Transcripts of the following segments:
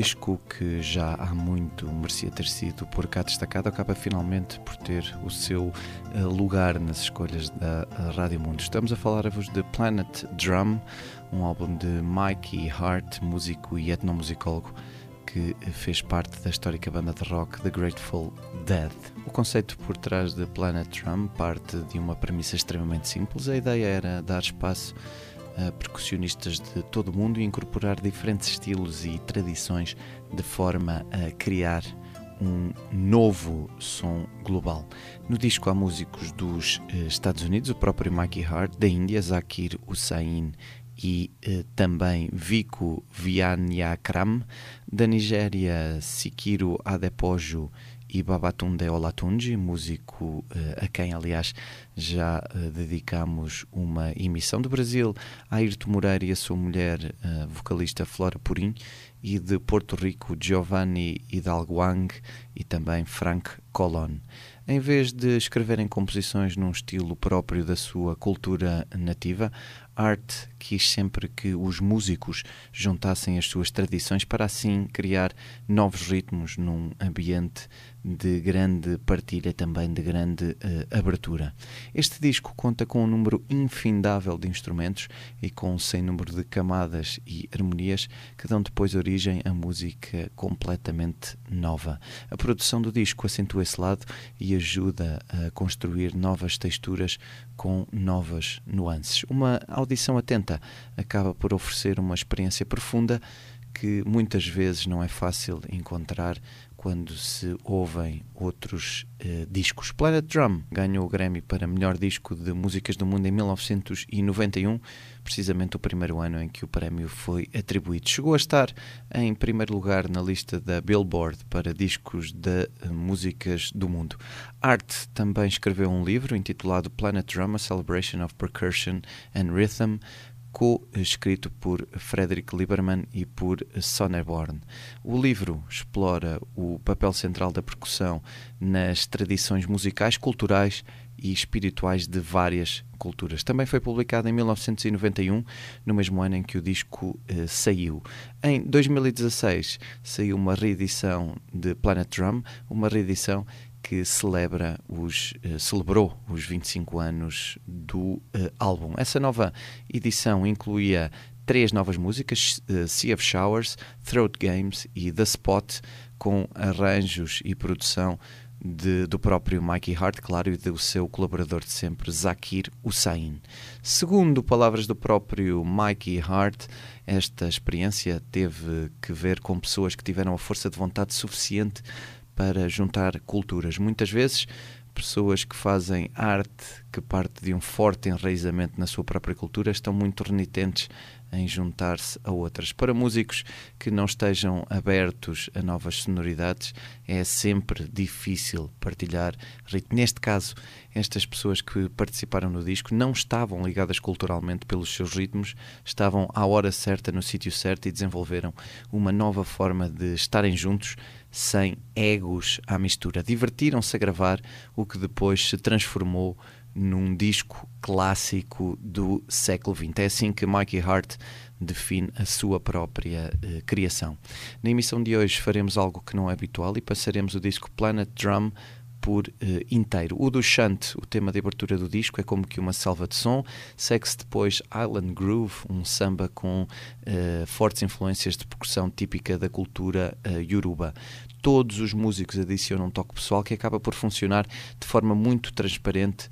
disco que já há muito merecia ter sido por cá destacado, acaba finalmente por ter o seu uh, lugar nas escolhas da uh, Rádio Mundo. Estamos a falar-vos de Planet Drum, um álbum de Mikey Hart, músico e etnomusicólogo que fez parte da histórica banda de rock The Grateful Dead. O conceito por trás de Planet Drum parte de uma premissa extremamente simples. A ideia era dar espaço percussionistas de todo o mundo e incorporar diferentes estilos e tradições de forma a criar um novo som global. No disco há músicos dos eh, Estados Unidos, o próprio Mikey Hart, da Índia, Zakir Hussain e eh, também Vico Vianyakram, da Nigéria, Sikiru Adepojo e Babatunde Olatunji, músico uh, a quem, aliás, já uh, dedicamos uma emissão do Brasil, Ayrton Moreira e a sua mulher, uh, vocalista Flora Purim, e de Porto Rico, Giovanni Hidalguang e também Frank Colon. Em vez de escreverem composições num estilo próprio da sua cultura nativa, Art quis sempre que os músicos juntassem as suas tradições para assim criar novos ritmos num ambiente de grande partilha, também de grande uh, abertura. Este disco conta com um número infindável de instrumentos e com um sem número de camadas e harmonias que dão depois origem a música completamente nova. A produção do disco acentua esse lado e ajuda a construir novas texturas com novas nuances. Uma audição atenta acaba por oferecer uma experiência profunda que muitas vezes não é fácil encontrar quando se ouvem outros uh, discos. Planet Drum ganhou o Grammy para melhor disco de músicas do mundo em 1991, precisamente o primeiro ano em que o prémio foi atribuído. Chegou a estar em primeiro lugar na lista da Billboard para discos de uh, músicas do mundo. Art também escreveu um livro intitulado Planet Drum: A Celebration of Percussion and Rhythm co-escrito por Frederick Lieberman e por Sonneborn. O livro explora o papel central da percussão nas tradições musicais, culturais e espirituais de várias culturas. Também foi publicado em 1991, no mesmo ano em que o disco eh, saiu. Em 2016 saiu uma reedição de Planet Drum, uma reedição que celebra os, uh, celebrou os 25 anos do uh, álbum. Essa nova edição incluía três novas músicas: uh, Sea of Showers, Throat Games e The Spot, com arranjos e produção de, do próprio Mikey Hart, claro, e do seu colaborador de sempre, Zakir Hussain. Segundo palavras do próprio Mikey Hart, esta experiência teve que ver com pessoas que tiveram a força de vontade suficiente para juntar culturas. Muitas vezes, pessoas que fazem arte que parte de um forte enraizamento na sua própria cultura estão muito renitentes em juntar-se a outras. Para músicos que não estejam abertos a novas sonoridades, é sempre difícil partilhar ritmo. Neste caso, estas pessoas que participaram no disco não estavam ligadas culturalmente pelos seus ritmos, estavam à hora certa, no sítio certo e desenvolveram uma nova forma de estarem juntos sem egos à mistura. Divertiram-se a gravar o que depois se transformou num disco clássico do século XX. É assim que Mikey Hart define a sua própria uh, criação. Na emissão de hoje faremos algo que não é habitual e passaremos o disco Planet Drum por uh, inteiro. O do Shunt, o tema de abertura do disco, é como que uma selva de som. Segue-se depois Island Groove, um samba com uh, fortes influências de percussão típica da cultura uh, yoruba. Todos os músicos adicionam um toque pessoal que acaba por funcionar de forma muito transparente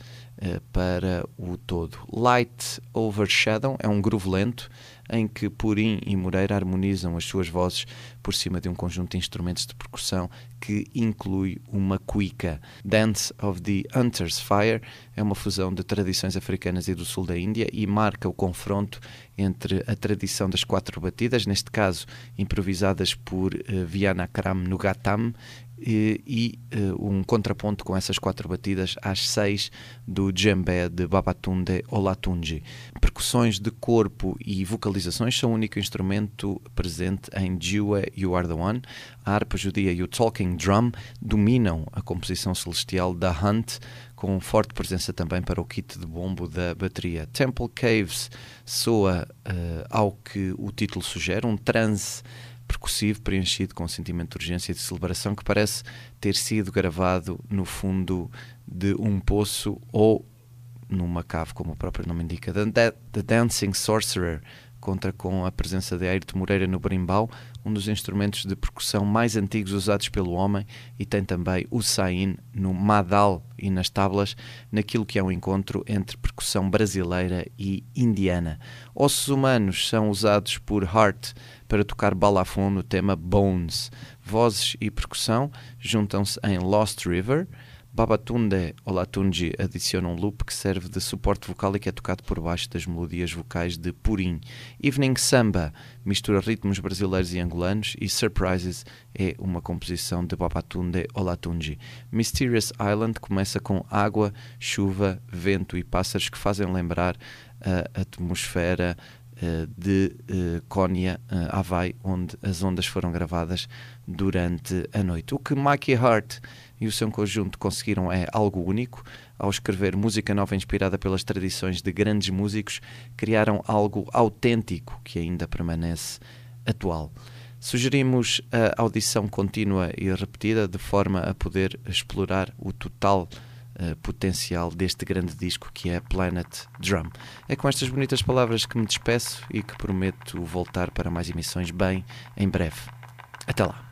para o todo. Light Overshadow é um groove lento em que Purim e Moreira harmonizam as suas vozes por cima de um conjunto de instrumentos de percussão que inclui uma cuica. Dance of the Hunter's Fire é uma fusão de tradições africanas e do sul da Índia e marca o confronto entre a tradição das quatro batidas, neste caso improvisadas por uh, Vianakram Nugatam, e, e uh, um contraponto com essas quatro batidas às seis do djembe de Babatunde Olatunji. Percussões de corpo e vocalizações são o único instrumento presente em Jiwa You Are The One. A harpa judia e o talking drum dominam a composição celestial da Hunt, com forte presença também para o kit de bombo da bateria. Temple Caves soa uh, ao que o título sugere, um transe percussivo preenchido com um sentimento de urgência e de celebração que parece ter sido gravado no fundo de um poço ou numa cave, como o próprio nome indica. The, The Dancing Sorcerer contra com a presença de Ayrton Moreira no berimbau, um dos instrumentos de percussão mais antigos usados pelo homem, e tem também o sain no madal e nas tablas, naquilo que é um encontro entre percussão brasileira e indiana. Ossos humanos são usados por Hart para tocar balafon no tema Bones. Vozes e percussão juntam-se em Lost River, Babatunde Olatunji adiciona um loop que serve de suporte vocal e que é tocado por baixo das melodias vocais de Purim. Evening Samba mistura ritmos brasileiros e angolanos e Surprises é uma composição de Babatunde Olatunji. Mysterious Island começa com água, chuva, vento e pássaros que fazem lembrar a atmosfera de uh, Konya, uh, Havaí, onde as ondas foram gravadas durante a noite. O que Mikey Hart e o seu conjunto conseguiram é algo único. Ao escrever música nova inspirada pelas tradições de grandes músicos, criaram algo autêntico que ainda permanece atual. Sugerimos a audição contínua e repetida de forma a poder explorar o total uh, potencial deste grande disco que é Planet Drum. É com estas bonitas palavras que me despeço e que prometo voltar para mais emissões bem em breve. Até lá!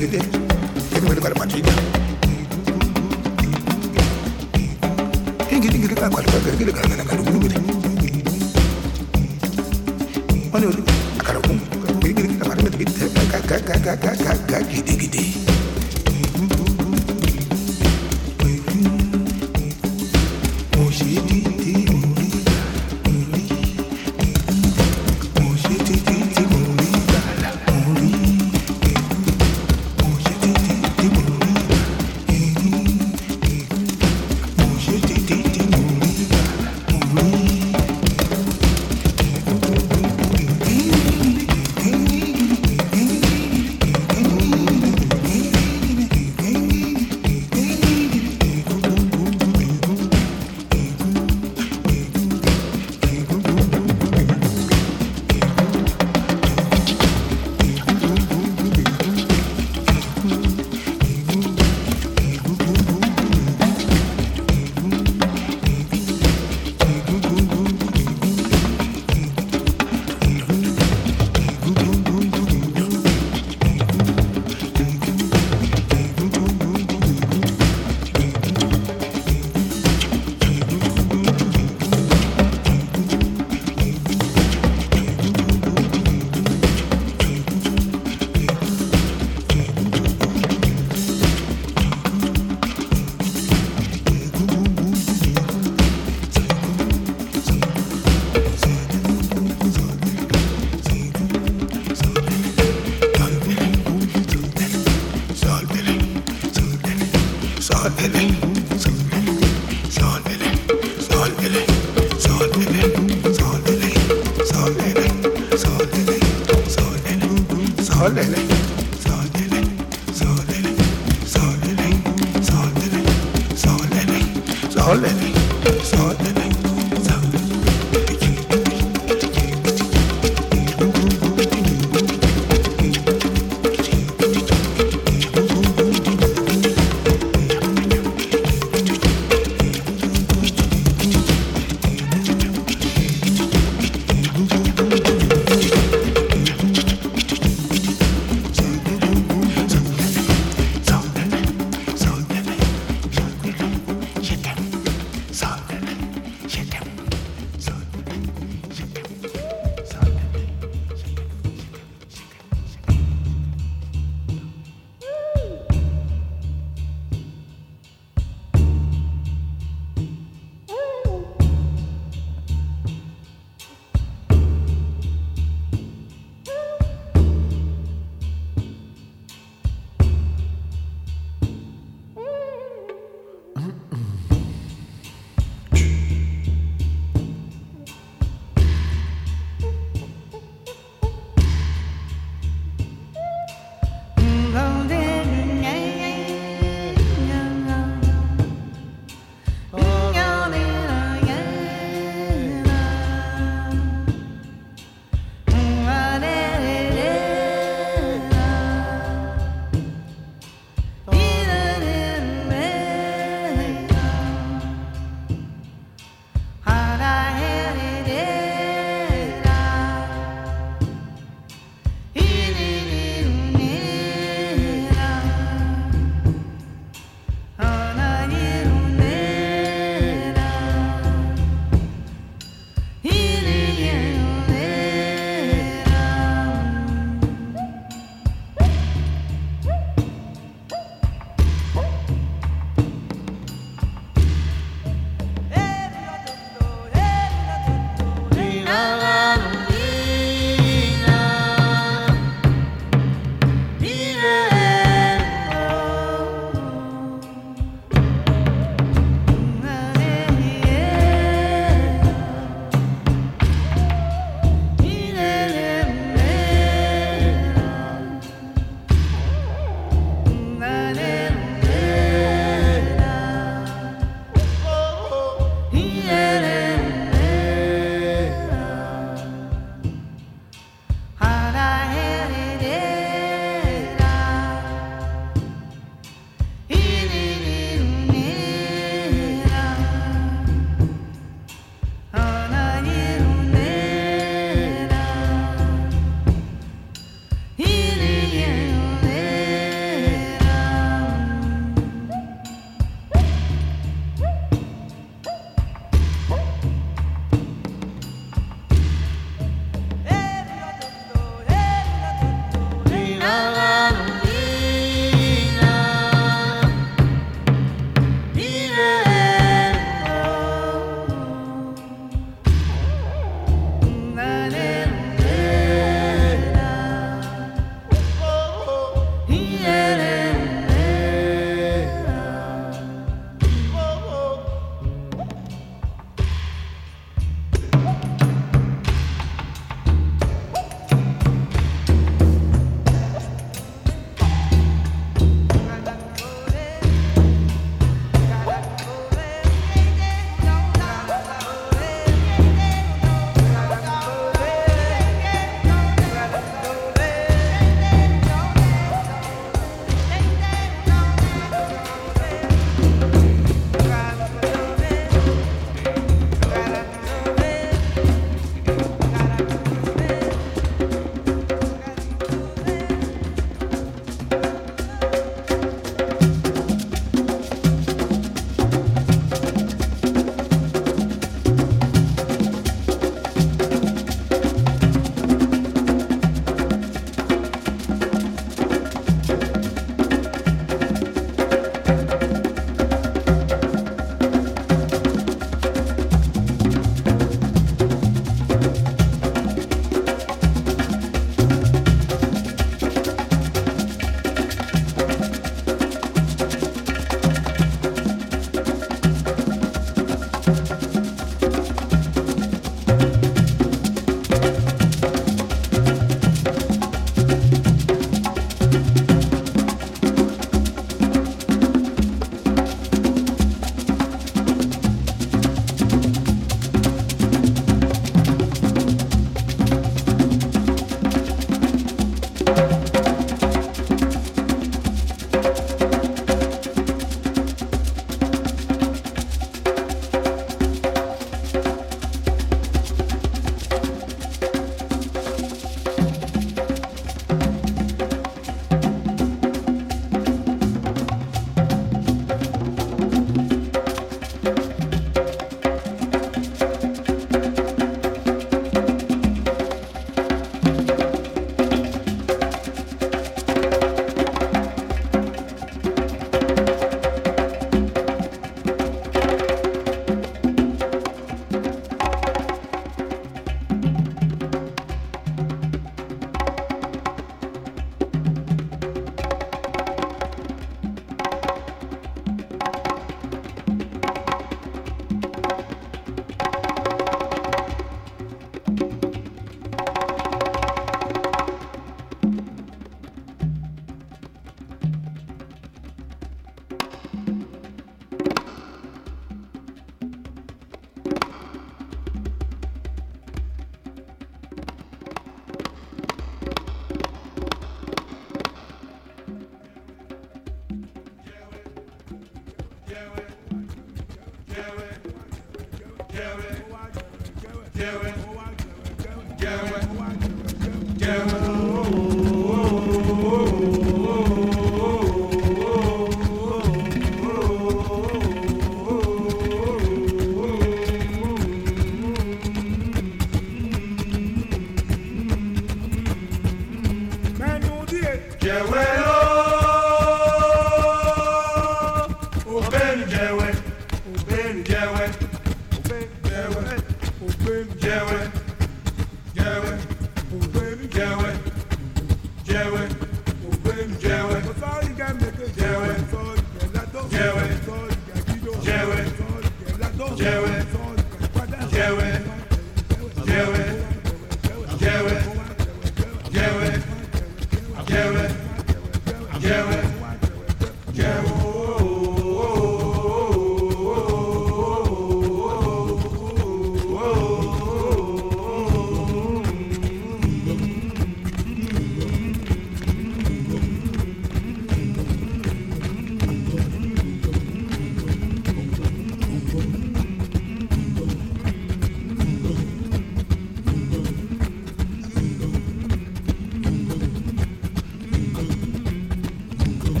get it. Give me the got a bunch Ingini ngiri kakwa kakwa ngiri kakwa ngiri kakwa ngiri Wani wani akara kumu ngiri ngiri kakwa ngiri kakwa kakwa kakwa kakwa kakwa kakwa kakwa kakwa kakwa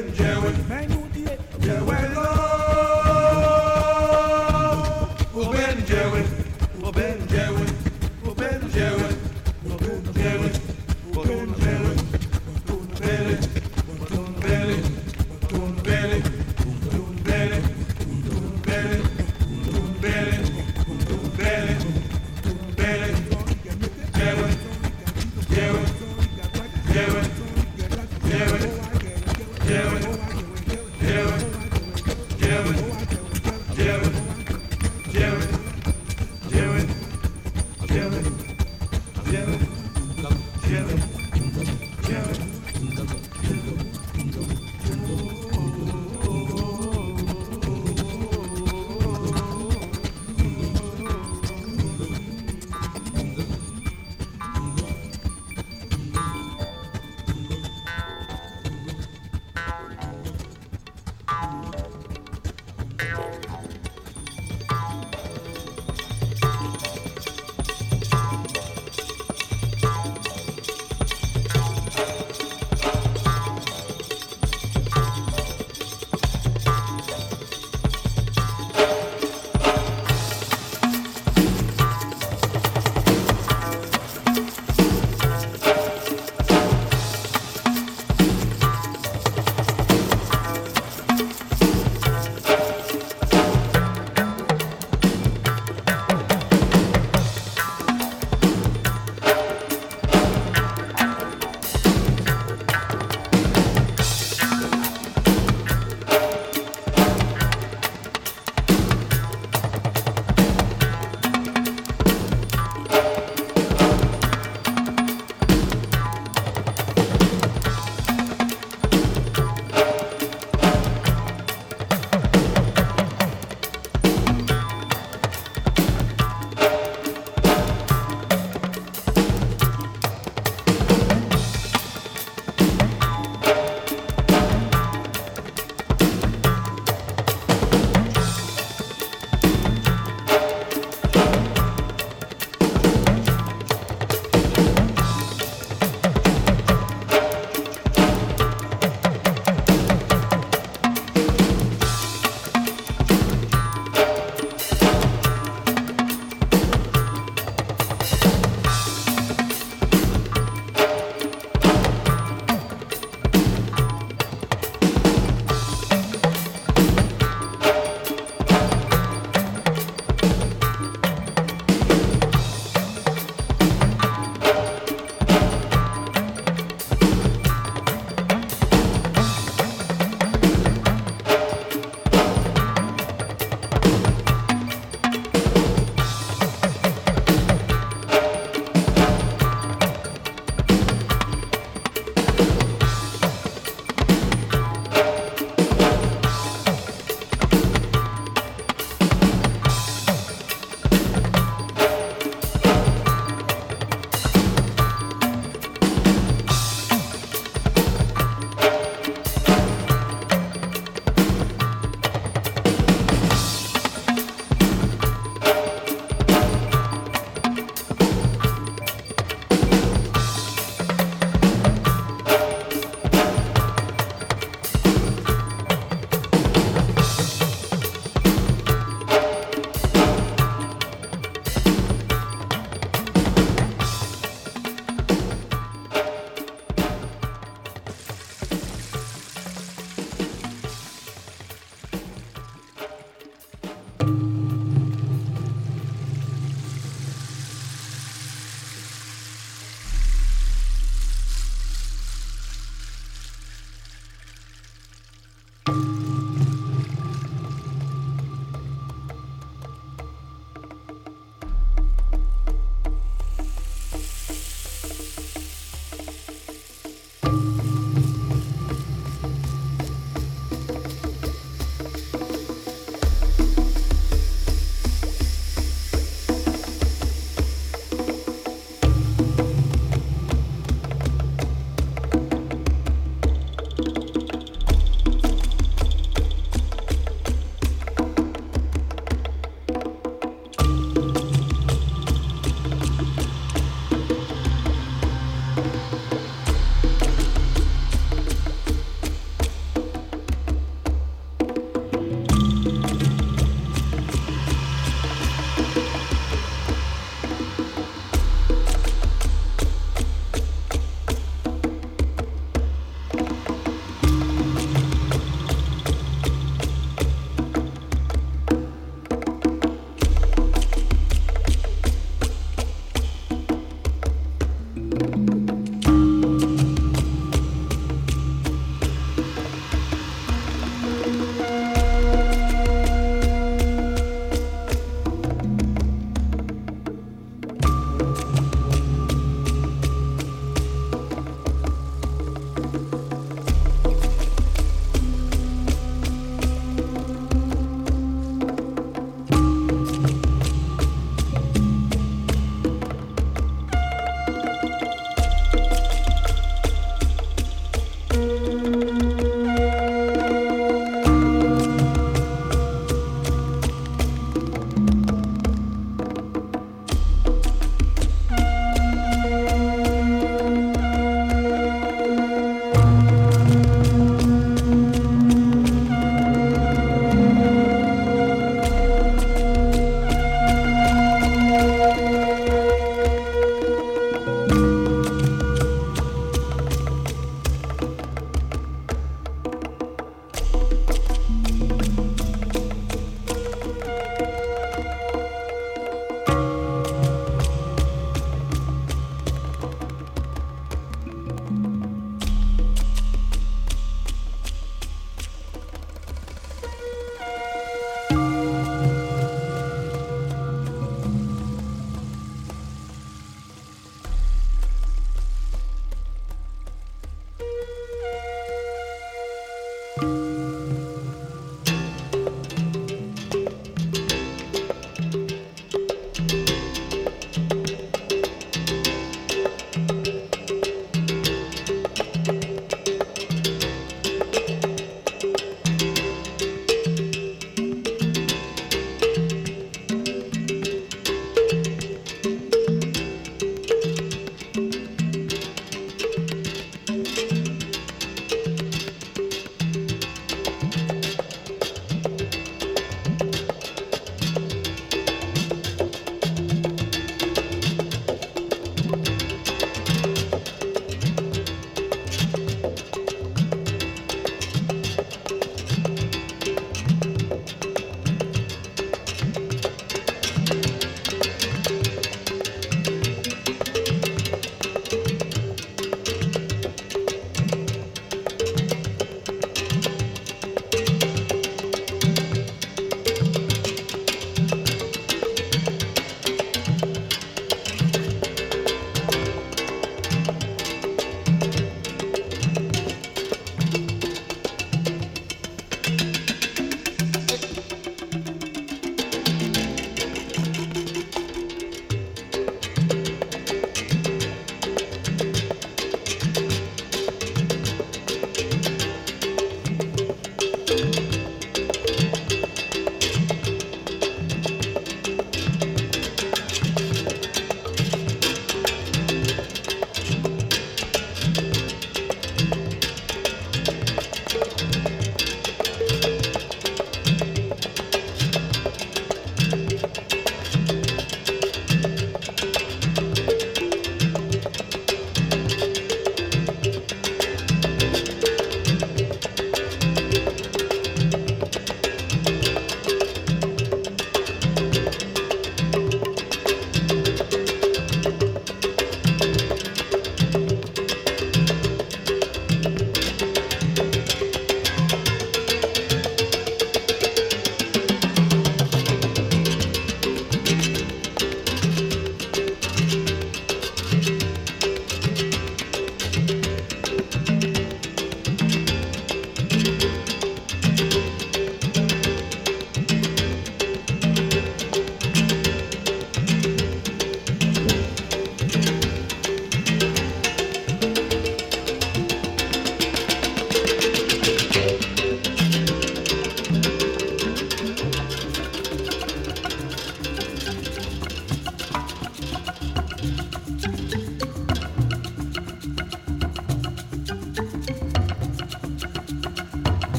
and Joey.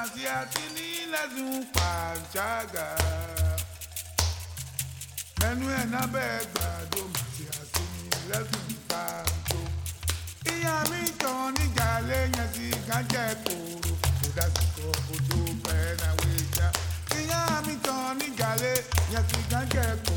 Masiatinila zumpa shaga. Menu ena bega do masiatinila zumpa jo. Ìyá mi ton ni jale nyasi kanje kuru. Kuda siko budu pena wita. Ìyá mi ton ni jale nyasi kanje kuru.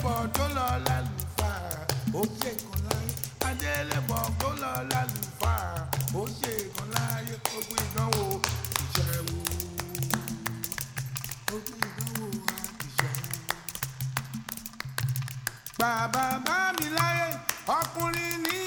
Adélébọ̀ tó lọ lálùfáà ó ṣègùn láyé. Adélébọ̀ tó lọ lálùfáà ó ṣègùn láyé. Gbogbo ìdánwò ìṣẹ̀wò gbogbo ìdánwò ìṣẹ̀wò bàbá bá mi láyé ọkùnrin ní